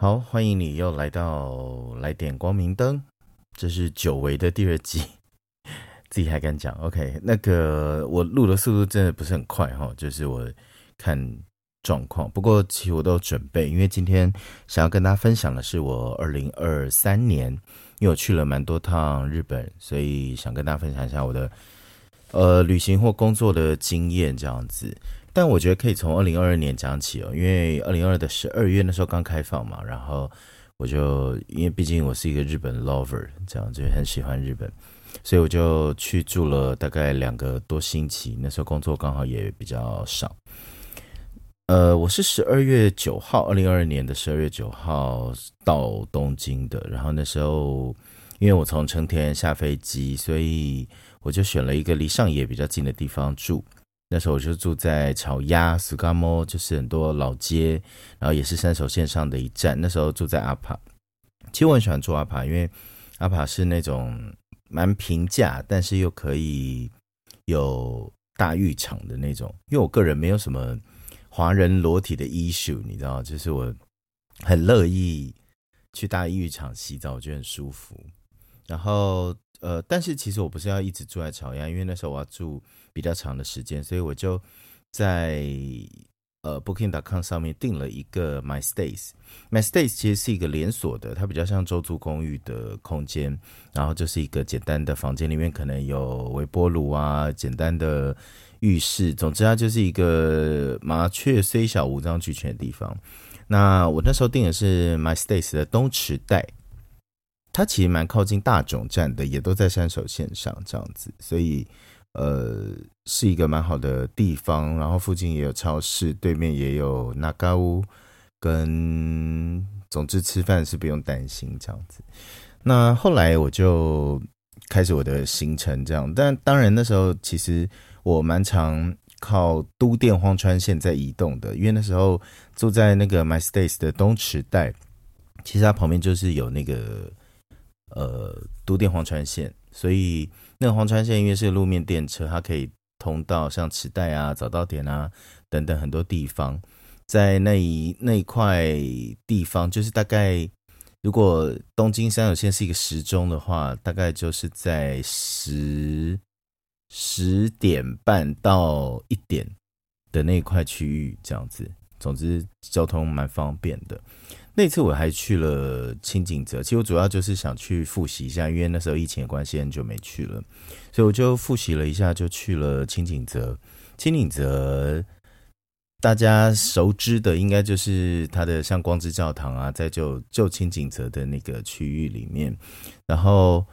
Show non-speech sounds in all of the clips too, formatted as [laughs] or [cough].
好，欢迎你又来到来点光明灯，这是久违的第二季，[laughs] 自己还敢讲？OK，那个我录的速度真的不是很快哈，就是我看状况。不过其实我都有准备，因为今天想要跟大家分享的是我二零二三年，因为我去了蛮多趟日本，所以想跟大家分享一下我的呃旅行或工作的经验这样子。但我觉得可以从二零二二年讲起哦，因为二零二的十二月那时候刚开放嘛，然后我就因为毕竟我是一个日本 lover，这样就很喜欢日本，所以我就去住了大概两个多星期。那时候工作刚好也比较少。呃，我是十二月九号，二零二二年的十二月九号到东京的。然后那时候因为我从成田下飞机，所以我就选了一个离上野比较近的地方住。那时候我就住在草鸭 Sugamo，就是很多老街，然后也是三手线上的一站。那时候住在阿帕，其实我很喜欢住阿帕，因为阿帕是那种蛮平价，但是又可以有大浴场的那种。因为我个人没有什么华人裸体的 issue，你知道，就是我很乐意去大浴场洗澡，我觉得很舒服。然后呃，但是其实我不是要一直住在草鸭，因为那时候我要住。比较长的时间，所以我就在呃 Booking.com 上面订了一个 My Stays。My Stays 其实是一个连锁的，它比较像周租公寓的空间，然后就是一个简单的房间，里面可能有微波炉啊，简单的浴室，总之它就是一个麻雀虽小五脏俱全的地方。那我那时候订的是 My Stays 的东池袋，它其实蛮靠近大冢站的，也都在山手线上这样子，所以。呃，是一个蛮好的地方，然后附近也有超市，对面也有那嘎屋，跟总之吃饭是不用担心这样子。那后来我就开始我的行程这样，但当然那时候其实我蛮常靠都电荒川线在移动的，因为那时候住在那个 My Stays 的东池袋，其实它旁边就是有那个呃都电黄川线，所以。那个黄川线因为是路面电车，它可以通到像池袋啊、早稻点啊等等很多地方，在那一那一块地方，就是大概如果东京山手线是一个时钟的话，大概就是在十十点半到一点的那一块区域这样子。总之交通蛮方便的。那次我还去了清景泽，其实我主要就是想去复习一下，因为那时候疫情的关系很久没去了，所以我就复习了一下，就去了清景泽。清景泽大家熟知的应该就是它的像光之教堂啊，在旧旧清景泽的那个区域里面，然后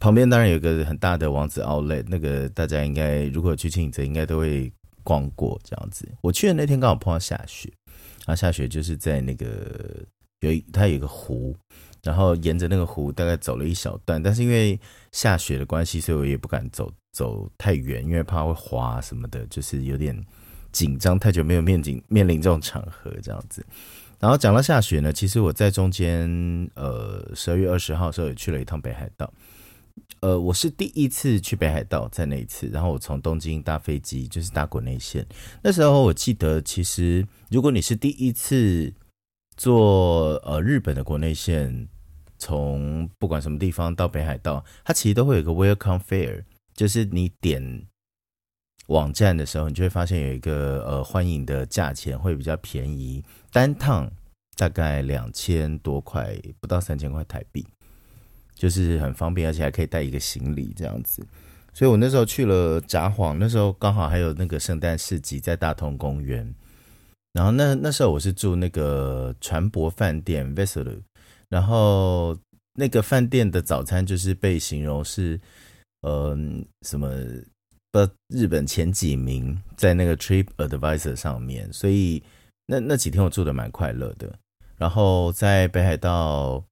旁边当然有个很大的王子奥莱，那个大家应该如果去清景泽应该都会逛过这样子。我去的那天刚好碰到下雪。然后下雪就是在那个有一它有一个湖，然后沿着那个湖大概走了一小段，但是因为下雪的关系，所以我也不敢走走太远，因为怕会滑什么的，就是有点紧张。太久没有面临面临这种场合这样子。然后讲到下雪呢，其实我在中间呃十二月二十号的时候也去了一趟北海道。呃，我是第一次去北海道，在那一次，然后我从东京搭飞机，就是搭国内线。那时候我记得，其实如果你是第一次坐呃日本的国内线，从不管什么地方到北海道，它其实都会有一个 welcome fare，就是你点网站的时候，你就会发现有一个呃欢迎的价钱会比较便宜，单趟大概两千多块，不到三千块台币。就是很方便，而且还可以带一个行李这样子，所以我那时候去了札幌，那时候刚好还有那个圣诞市集在大同公园，然后那那时候我是住那个船舶饭店 Vessel，然后那个饭店的早餐就是被形容是，嗯，什么不日本前几名在那个 Trip Advisor 上面，所以那那几天我住的蛮快乐的，然后在北海道。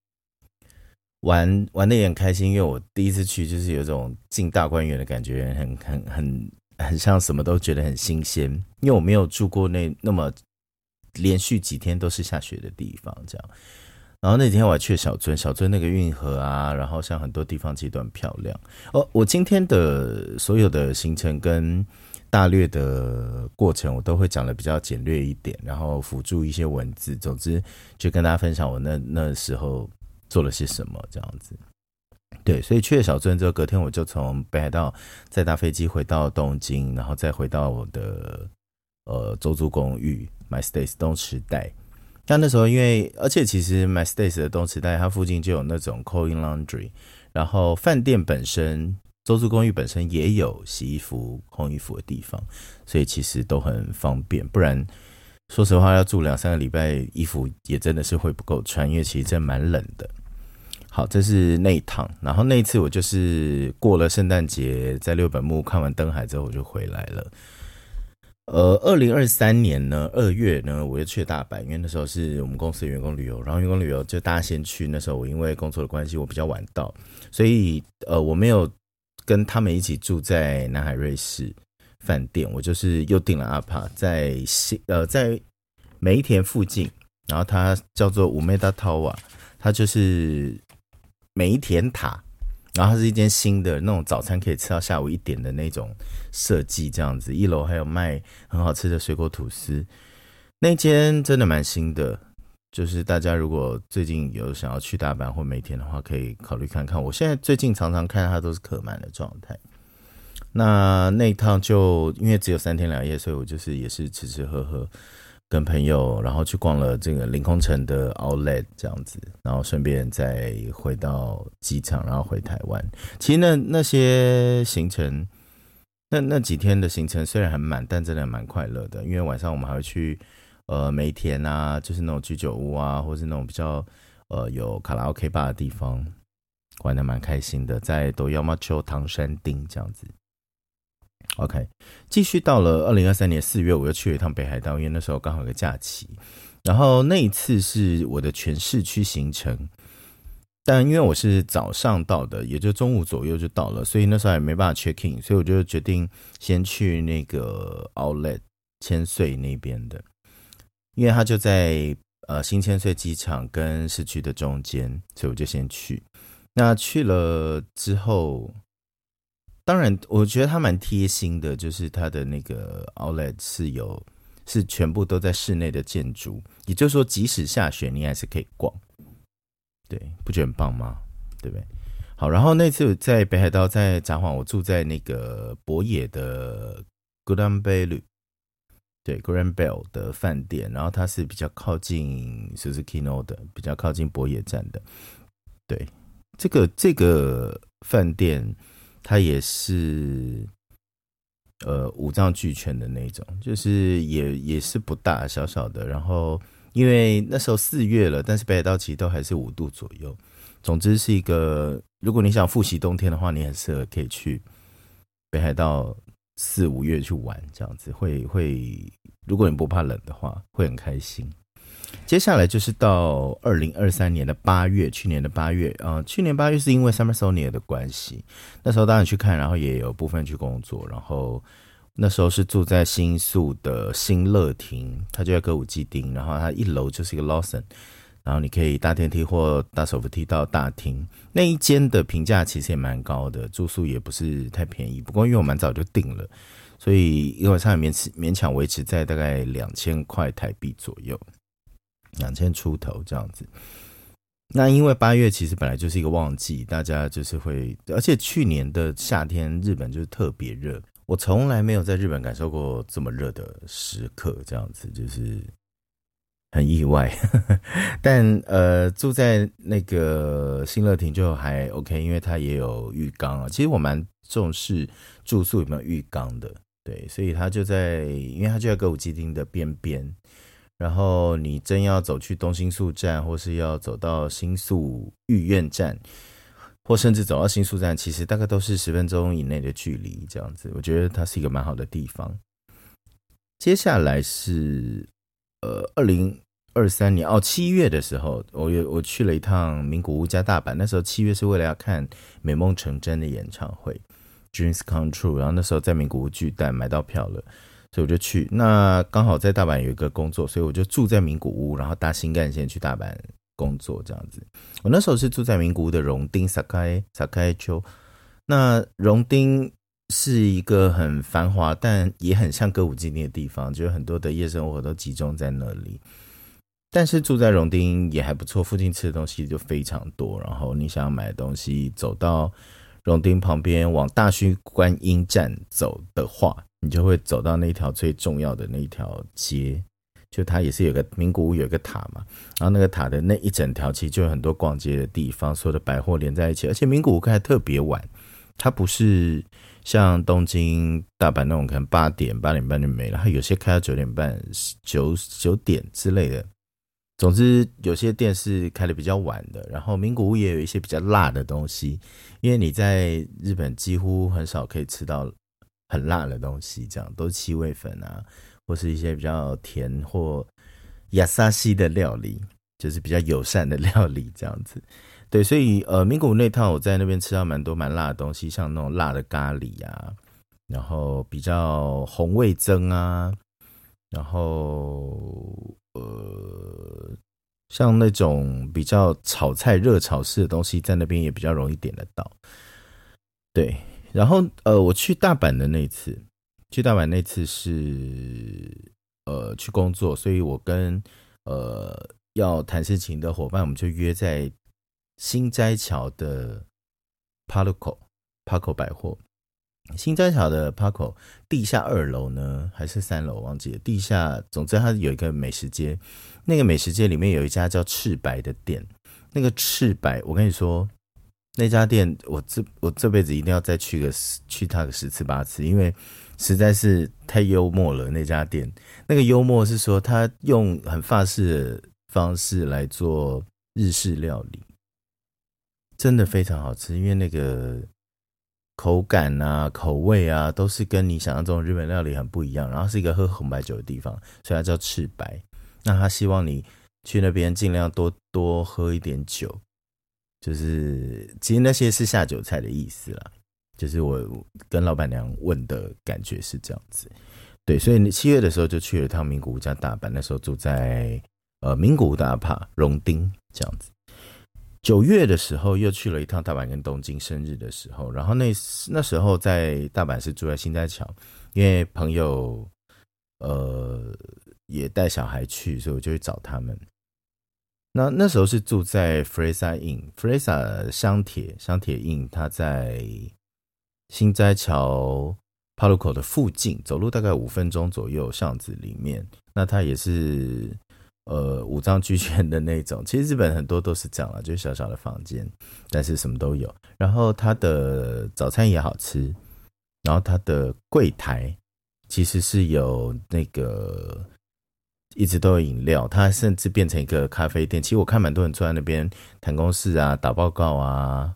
玩玩的也很开心，因为我第一次去，就是有种进大观园的感觉，很很很很像什么都觉得很新鲜。因为我没有住过那那么连续几天都是下雪的地方，这样。然后那天我还去了小樽，小樽那个运河啊，然后像很多地方其实都很漂亮。哦，我今天的所有的行程跟大略的过程，我都会讲的比较简略一点，然后辅助一些文字。总之，就跟大家分享我那那时候做了些什么这样子。对，所以去了小樽之后，隔天我就从北海道再搭飞机回到东京，然后再回到我的呃周租公寓 My Stays 东池袋。但那时候因为，而且其实 My Stays 的东池袋它附近就有那种 Coin Laundry，然后饭店本身周租公寓本身也有洗衣服、烘衣服的地方，所以其实都很方便。不然说实话，要住两三个礼拜，衣服也真的是会不够穿，因为其实真蛮冷的。好，这是那一趟，然后那一次我就是过了圣诞节，在六本木看完灯海之后，我就回来了。呃，二零二三年呢，二月呢，我又去了大阪，因为那时候是我们公司的员工旅游，然后员工旅游就大家先去。那时候我因为工作的关系，我比较晚到，所以呃，我没有跟他们一起住在南海瑞士饭店，我就是又订了阿帕，在新呃在梅田附近，然后它叫做五梅达 Tower，它就是。梅田塔，然后它是一间新的那种早餐可以吃到下午一点的那种设计，这样子。一楼还有卖很好吃的水果吐司，那间真的蛮新的。就是大家如果最近有想要去大阪或梅田的话，可以考虑看看。我现在最近常常看它都是客满的状态。那那一趟就因为只有三天两夜，所以我就是也是吃吃喝喝。跟朋友，然后去逛了这个凌空城的 Outlet 这样子，然后顺便再回到机场，然后回台湾。其实那那些行程，那那几天的行程虽然很满，但真的蛮快乐的。因为晚上我们还会去呃梅田啊，就是那种居酒屋啊，或是那种比较呃有卡拉 OK 吧的地方，玩的蛮开心的，在都要么丘唐山町这样子。OK，继续到了二零二三年四月，我又去了一趟北海道，因为那时候刚好有个假期。然后那一次是我的全市区行程，但因为我是早上到的，也就中午左右就到了，所以那时候也没办法 check in，所以我就决定先去那个 Outlet 千岁那边的，因为它就在呃新千岁机场跟市区的中间，所以我就先去。那去了之后。当然，我觉得它蛮贴心的，就是它的那个 Outlet 是有是全部都在室内的建筑，也就是说，即使下雪，你还是可以逛。对，不觉得很棒吗？对不对？好，然后那次在北海道在札幌，我住在那个博野的 Grand Bell，对 Grand Bell 的饭店，然后它是比较靠近 Suzukino 的，比较靠近博野站的。对，这个这个饭店。它也是，呃，五脏俱全的那种，就是也也是不大，小小的。然后因为那时候四月了，但是北海道其实都还是五度左右。总之是一个，如果你想复习冬天的话，你很适合可以去北海道四五月去玩，这样子会会，如果你不怕冷的话，会很开心。接下来就是到二零二三年的八月，去年的八月啊，去年八月是因为 Summer Sonia 的关系，那时候当然去看，然后也有部分去工作，然后那时候是住在新宿的新乐亭，它就在歌舞伎町，然后它一楼就是一个 Lawson，然后你可以搭电梯或搭手扶梯到大厅，那一间的评价其实也蛮高的，住宿也不是太便宜，不过因为我蛮早就订了，所以一晚上也勉勉强维持在大概两千块台币左右。两千出头这样子，那因为八月其实本来就是一个旺季，大家就是会，而且去年的夏天日本就是特别热，我从来没有在日本感受过这么热的时刻，这样子就是很意外。[laughs] 但呃，住在那个新乐亭就还 OK，因为它也有浴缸啊。其实我蛮重视住宿有没有浴缸的，对，所以它就在，因为它就在歌舞伎町的边边。然后你真要走去东新宿站，或是要走到新宿御苑站，或甚至走到新宿站，其实大概都是十分钟以内的距离。这样子，我觉得它是一个蛮好的地方。接下来是呃，二零二三年哦，七月的时候，我有我去了一趟名古屋加大阪。那时候七月是为了要看美梦成真的演唱会，Dreams Come True。然后那时候在名古屋巨蛋买到票了。所以我就去，那刚好在大阪有一个工作，所以我就住在名古屋，然后搭新干线去大阪工作这样子。我那时候是住在名古屋的荣町萨开萨开丘，那荣町是一个很繁华，但也很像歌舞伎町的地方，就很多的夜生活都集中在那里。但是住在荣町也还不错，附近吃的东西就非常多。然后你想要买的东西，走到荣町旁边往大须观音站走的话，你就会走到那条最重要的那一条街，就它也是有个名古屋有一个塔嘛。然后那个塔的那一整条其实就有很多逛街的地方，所有的百货连在一起。而且名古屋开特别晚，它不是像东京、大阪那种可能八点八点半就没了，它有些开到九点半、九九点之类的。总之，有些店是开的比较晚的，然后名古屋也有一些比较辣的东西，因为你在日本几乎很少可以吃到很辣的东西，这样都是七味粉啊，或是一些比较甜或亚萨西的料理，就是比较友善的 [laughs] 料理这样子。对，所以呃，名古屋那趟我在那边吃到蛮多蛮辣的东西，像那种辣的咖喱啊，然后比较红味增啊，然后。呃，像那种比较炒菜热炒式的东西，在那边也比较容易点得到。对，然后呃，我去大阪的那次，去大阪那次是呃去工作，所以我跟呃要谈事情的伙伴，我们就约在新斋桥的 Parco Parco 百货。新斋桥的 Parco 地下二楼呢，还是三楼？忘记了。地下，总之它有一个美食街，那个美食街里面有一家叫赤白的店。那个赤白，我跟你说，那家店我这我这辈子一定要再去个去它个十次八次，因为实在是太幽默了。那家店那个幽默是说，他用很法式的方式来做日式料理，真的非常好吃，因为那个。口感啊，口味啊，都是跟你想象中日本料理很不一样。然后是一个喝红白酒的地方，所以它叫赤白。那他希望你去那边尽量多多喝一点酒，就是其实那些是下酒菜的意思啦。就是我跟老板娘问的感觉是这样子。对，所以你七月的时候就去了趟名古屋加大阪，那时候住在呃名古屋大帕荣町这样子。九月的时候又去了一趟大阪跟东京，生日的时候，然后那那时候在大阪是住在新斋桥，因为朋友呃也带小孩去，所以我就去找他们。那那时候是住在 Fresa Inn，Fresa 香铁香铁 Inn，它在新斋桥帕路口的附近，走路大概五分钟左右巷子里面。那它也是。呃，五脏俱全的那种，其实日本很多都是这样了，就小小的房间，但是什么都有。然后它的早餐也好吃，然后它的柜台其实是有那个一直都有饮料，它甚至变成一个咖啡店。其实我看蛮多人坐在那边谈公事啊、打报告啊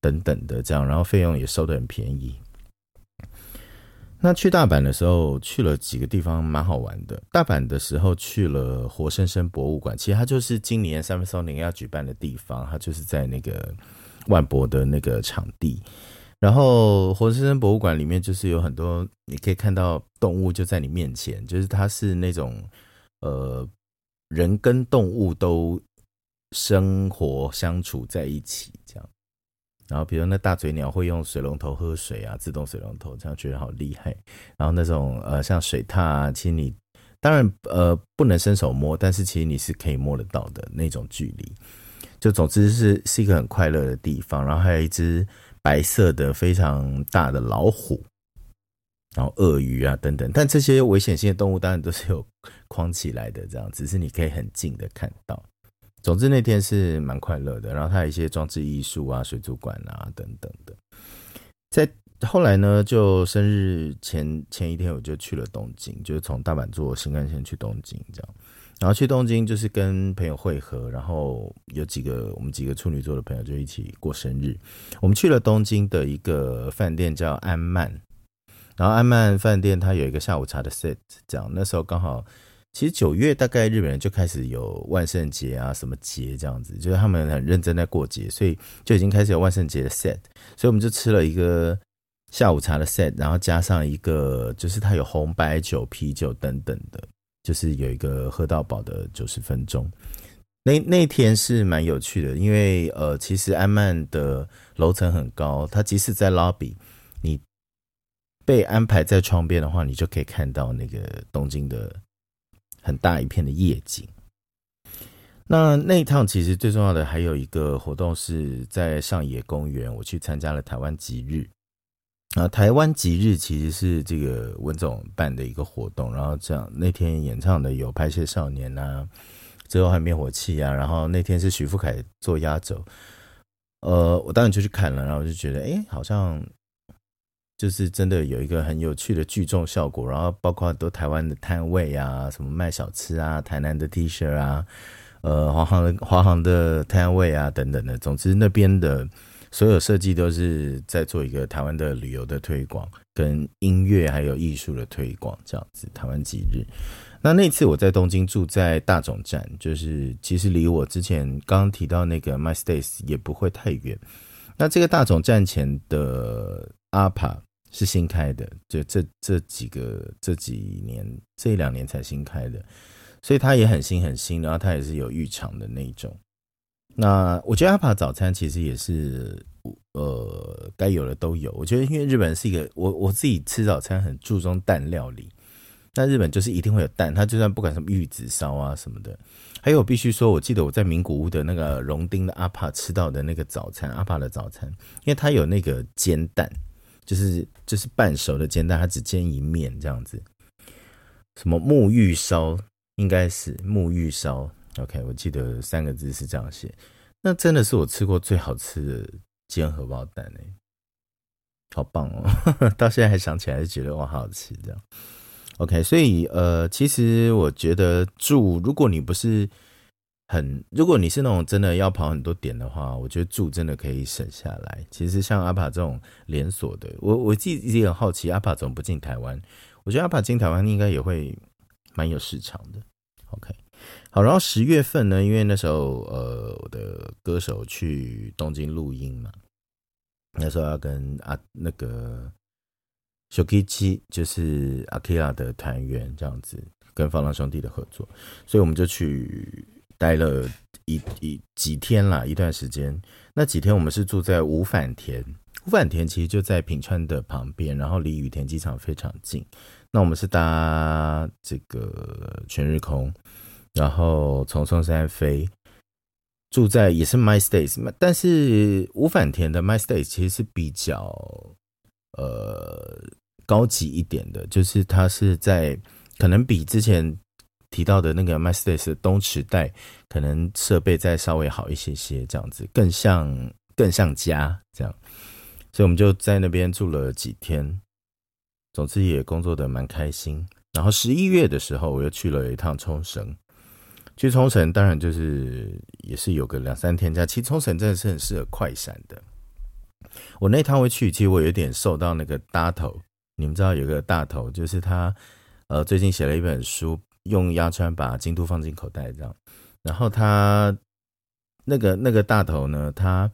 等等的这样，然后费用也收的很便宜。那去大阪的时候，去了几个地方，蛮好玩的。大阪的时候去了活生生博物馆，其实它就是今年三分松林要举办的地方，它就是在那个万博的那个场地。然后活生生博物馆里面就是有很多，你可以看到动物就在你面前，就是它是那种呃人跟动物都生活相处在一起这样。然后，比如那大嘴鸟会用水龙头喝水啊，自动水龙头，这样觉得好厉害。然后那种呃，像水獭啊，其实你当然呃不能伸手摸，但是其实你是可以摸得到的那种距离。就总之是是一个很快乐的地方。然后还有一只白色的非常大的老虎，然后鳄鱼啊等等。但这些危险性的动物当然都是有框起来的，这样只是你可以很近的看到。总之那天是蛮快乐的，然后它有一些装置艺术啊、水族馆啊等等的。在后来呢，就生日前前一天，我就去了东京，就是从大阪坐新干线去东京这样。然后去东京就是跟朋友会合，然后有几个我们几个处女座的朋友就一起过生日。我们去了东京的一个饭店叫安曼，然后安曼饭店它有一个下午茶的 set，这样那时候刚好。其实九月大概日本人就开始有万圣节啊，什么节这样子，就是他们很认真在过节，所以就已经开始有万圣节的 set，所以我们就吃了一个下午茶的 set，然后加上一个就是它有红白酒、啤酒等等的，就是有一个喝到饱的九十分钟。那那天是蛮有趣的，因为呃，其实安曼的楼层很高，它即使在 lobby，被安排在窗边的话，你就可以看到那个东京的很大一片的夜景。那那一趟其实最重要的还有一个活动是在上野公园，我去参加了台湾吉日。啊，台湾吉日其实是这个文总办的一个活动，然后这样那天演唱的有拍摄少年呐，最后还有灭火器啊，然后那天是徐富凯做压轴，呃，我当然就去看了，然后我就觉得，哎，好像就是真的有一个很有趣的聚众效果，然后包括很多台湾的摊位啊，什么卖小吃啊，台南的 T 恤啊，呃，华航的华航的摊位啊等等的，总之那边的。所有设计都是在做一个台湾的旅游的推广，跟音乐还有艺术的推广这样子。台湾几日？那那次我在东京住在大总站，就是其实离我之前刚刚提到那个 My Stays 也不会太远。那这个大总站前的阿帕是新开的，就这这几个这几年这两年才新开的，所以它也很新很新，然后它也是有浴场的那种。那我觉得阿帕早餐其实也是，呃，该有的都有。我觉得因为日本是一个，我我自己吃早餐很注重蛋料理，那日本就是一定会有蛋，它就算不管什么玉子烧啊什么的。还有，必须说，我记得我在名古屋的那个荣丁的阿帕吃到的那个早餐，阿帕的早餐，因为它有那个煎蛋，就是就是半熟的煎蛋，它只煎一面这样子。什么沐浴烧，应该是沐浴烧。OK，我记得三个字是这样写，那真的是我吃过最好吃的煎荷包蛋哎，好棒哦！[laughs] 到现在还想起来，就觉得哇，好好吃这样。OK，所以呃，其实我觉得住，如果你不是很，如果你是那种真的要跑很多点的话，我觉得住真的可以省下来。其实像阿帕这种连锁的，我我自己一直很好奇，阿帕怎么不进台湾？我觉得阿帕进台湾应该也会蛮有市场的。OK。好，然后十月份呢，因为那时候呃，我的歌手去东京录音嘛，那时候要跟啊那个小 K 七，就是阿 K 拉的团员这样子，跟放浪兄弟的合作，所以我们就去待了一一几天啦，一段时间。那几天我们是住在五反田，五反田其实就在平川的旁边，然后离羽田机场非常近。那我们是搭这个全日空。然后从松山飞，住在也是 My Stays，但是五反田的 My Stays 其实是比较呃高级一点的，就是它是在可能比之前提到的那个 My Stays 东池袋，可能设备再稍微好一些些，这样子更像更像家这样，所以我们就在那边住了几天，总之也工作的蛮开心。然后十一月的时候，我又去了一趟冲绳。去冲绳当然就是也是有个两三天假。其实冲绳真的是很适合快闪的。我那趟回去，其实我有点受到那个大头。你们知道有个大头，就是他呃最近写了一本书，用压川把京都放进口袋这样。然后他那个那个大头呢，他。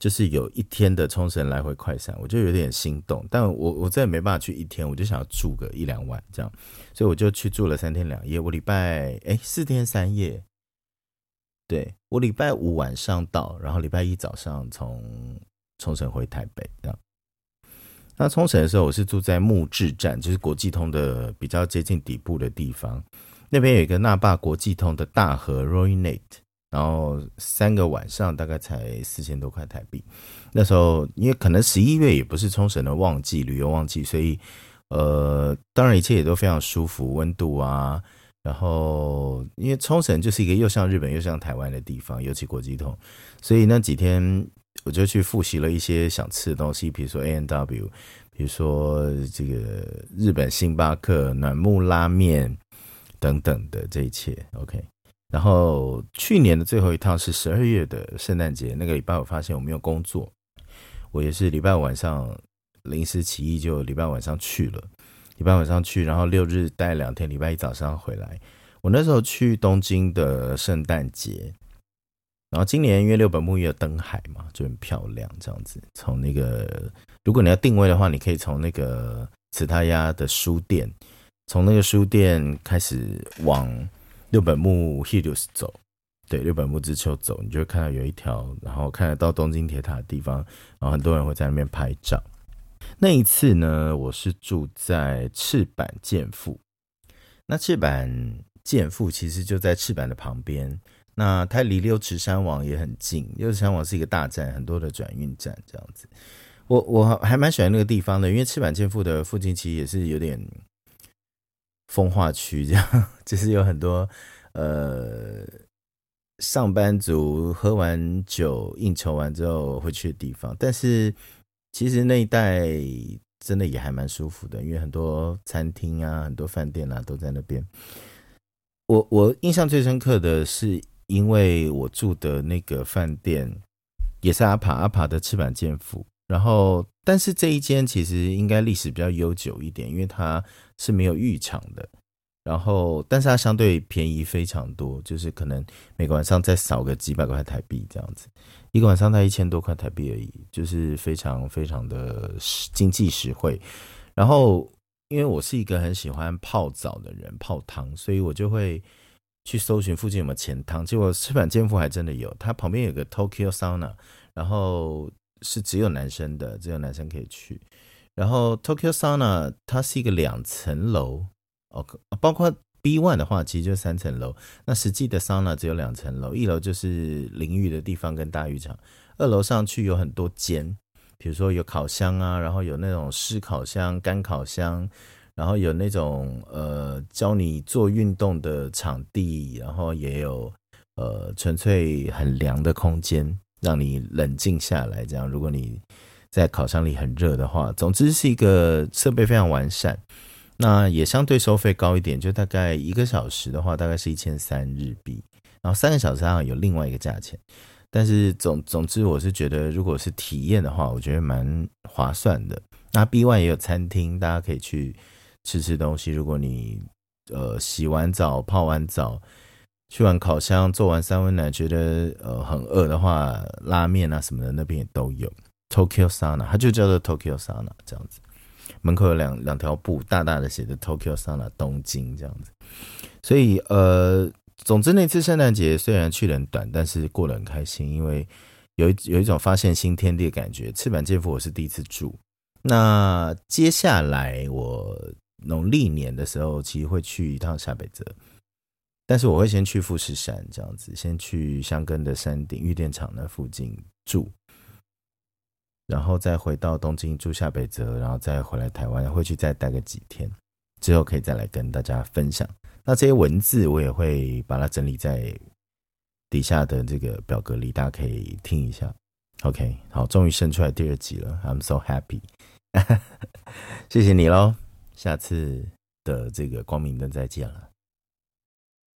就是有一天的冲绳来回快闪，我就有点心动，但我我再也没办法去一天，我就想要住个一两晚这样，所以我就去住了三天两夜。我礼拜哎四天三夜，对我礼拜五晚上到，然后礼拜一早上从冲绳回台北这样。那冲绳的时候，我是住在木质站，就是国际通的比较接近底部的地方，那边有一个那霸国际通的大河 Roynate。然后三个晚上大概才四千多块台币。那时候因为可能十一月也不是冲绳的旺季，旅游旺季，所以呃，当然一切也都非常舒服，温度啊。然后因为冲绳就是一个又像日本又像台湾的地方，尤其国际通，所以那几天我就去复习了一些想吃的东西，比如说 A N W，比如说这个日本星巴克、暖木拉面等等的这一切。OK。然后去年的最后一趟是十二月的圣诞节那个礼拜，我发现我没有工作，我也是礼拜晚上临时起意，就礼拜晚上去了。礼拜晚上去，然后六日待两天，礼拜一早上回来。我那时候去东京的圣诞节，然后今年因为六本木也有登海嘛，就很漂亮，这样子。从那个如果你要定位的话，你可以从那个慈他亚的书店，从那个书店开始往。六本木 Hills 走，对，六本木之丘走，你就会看到有一条，然后看得到东京铁塔的地方，然后很多人会在那边拍照。那一次呢，我是住在赤坂健富。那赤坂健富其实就在赤坂的旁边，那它离六尺山王也很近。六尺山王是一个大站，很多的转运站这样子。我我还蛮喜欢那个地方的，因为赤坂健富的附近其实也是有点风化区，这样 [laughs] 就是有很多呃上班族喝完酒应酬完之后会去的地方。但是其实那一带真的也还蛮舒服的，因为很多餐厅啊、很多饭店啊都在那边。我我印象最深刻的是，因为我住的那个饭店也是阿帕阿帕的赤坂健府。然后，但是这一间其实应该历史比较悠久一点，因为它是没有浴场的。然后，但是它相对便宜非常多，就是可能每个晚上再少个几百块台币这样子，一个晚上才一千多块台币而已，就是非常非常的经济实惠。然后，因为我是一个很喜欢泡澡的人，泡汤，所以我就会去搜寻附近有没有钱汤。结果赤坂健富还真的有，它旁边有个 Tokyo Sauna，然后。是只有男生的，只有男生可以去。然后 Tokyo Sauna 它是一个两层楼，OK，包括 B one 的话，其实就三层楼。那实际的 Sauna 只有两层楼，一楼就是淋浴的地方跟大浴场，二楼上去有很多间，比如说有烤箱啊，然后有那种湿烤箱、干烤箱，然后有那种呃教你做运动的场地，然后也有呃纯粹很凉的空间。让你冷静下来，这样。如果你在烤箱里很热的话，总之是一个设备非常完善。那也相对收费高一点，就大概一个小时的话，大概是一千三日币。然后三个小时上有另外一个价钱。但是总总之，我是觉得如果是体验的话，我觉得蛮划算的。那 B One 也有餐厅，大家可以去吃吃东西。如果你呃洗完澡、泡完澡。去完烤箱，做完三温暖，觉得呃很饿的话，拉面啊什么的那边也都有。Tokyo Sana，它就叫做 Tokyo Sana 这样子。门口有两两条布，大大的写着 Tokyo Sana 东京这样子。所以呃，总之那次圣诞节虽然去的很短，但是过得很开心，因为有一有一种发现新天地的感觉。赤坂健夫我是第一次住，那接下来我农历年的时候，其实会去一趟下北泽。但是我会先去富士山这样子，先去香根的山顶玉电厂那附近住，然后再回到东京住下北泽，然后再回来台湾，会去再待个几天，之后可以再来跟大家分享。那这些文字我也会把它整理在底下的这个表格里，大家可以听一下。OK，好，终于生出来第二集了，I'm so happy，[laughs] 谢谢你喽，下次的这个光明灯再见了。